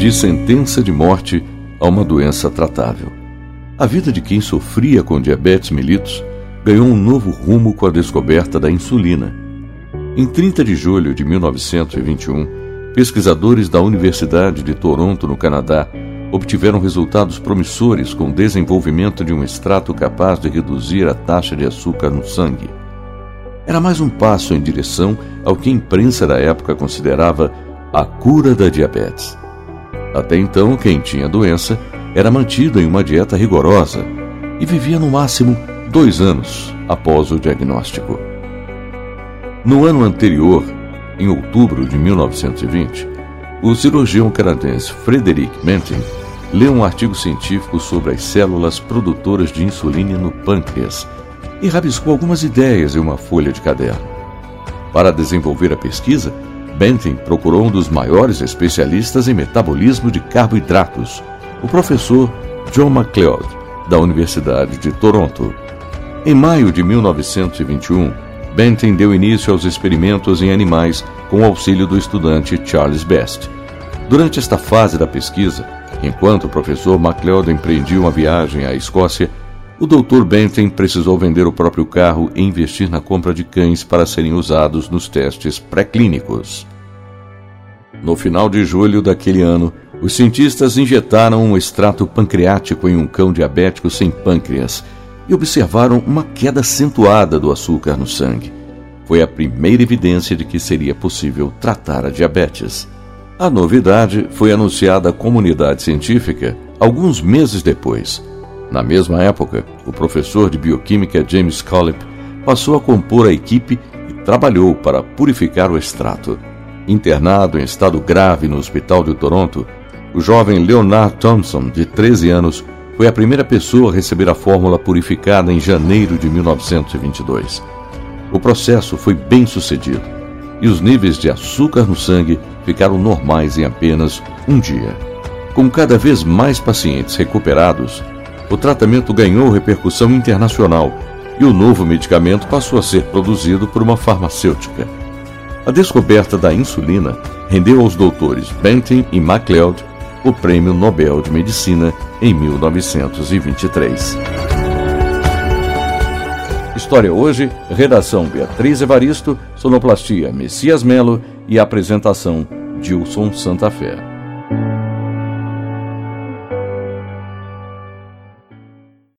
de sentença de morte a uma doença tratável. A vida de quem sofria com diabetes mellitus ganhou um novo rumo com a descoberta da insulina. Em 30 de julho de 1921, pesquisadores da Universidade de Toronto, no Canadá, obtiveram resultados promissores com o desenvolvimento de um extrato capaz de reduzir a taxa de açúcar no sangue. Era mais um passo em direção ao que a imprensa da época considerava a cura da diabetes. Até então, quem tinha doença era mantido em uma dieta rigorosa e vivia no máximo dois anos após o diagnóstico. No ano anterior, em outubro de 1920, o cirurgião canadense Frederick Menting leu um artigo científico sobre as células produtoras de insulina no pâncreas e rabiscou algumas ideias em uma folha de caderno. Para desenvolver a pesquisa, Benton procurou um dos maiores especialistas em metabolismo de carboidratos, o professor John MacLeod, da Universidade de Toronto. Em maio de 1921, Benton deu início aos experimentos em animais com o auxílio do estudante Charles Best. Durante esta fase da pesquisa, enquanto o professor MacLeod empreendia uma viagem à Escócia, o Dr. Benton precisou vender o próprio carro e investir na compra de cães para serem usados nos testes pré-clínicos. No final de julho daquele ano, os cientistas injetaram um extrato pancreático em um cão diabético sem pâncreas e observaram uma queda acentuada do açúcar no sangue. Foi a primeira evidência de que seria possível tratar a diabetes. A novidade foi anunciada à comunidade científica alguns meses depois. Na mesma época, o professor de bioquímica James Collip passou a compor a equipe e trabalhou para purificar o extrato. Internado em estado grave no Hospital de Toronto, o jovem Leonard Thompson, de 13 anos, foi a primeira pessoa a receber a fórmula purificada em janeiro de 1922. O processo foi bem sucedido e os níveis de açúcar no sangue ficaram normais em apenas um dia. Com cada vez mais pacientes recuperados, o tratamento ganhou repercussão internacional e o novo medicamento passou a ser produzido por uma farmacêutica. A descoberta da insulina rendeu aos doutores Benton e MacLeod o Prêmio Nobel de Medicina em 1923. História hoje, redação Beatriz Evaristo, sonoplastia Messias Melo e apresentação Dilson Santa Fé.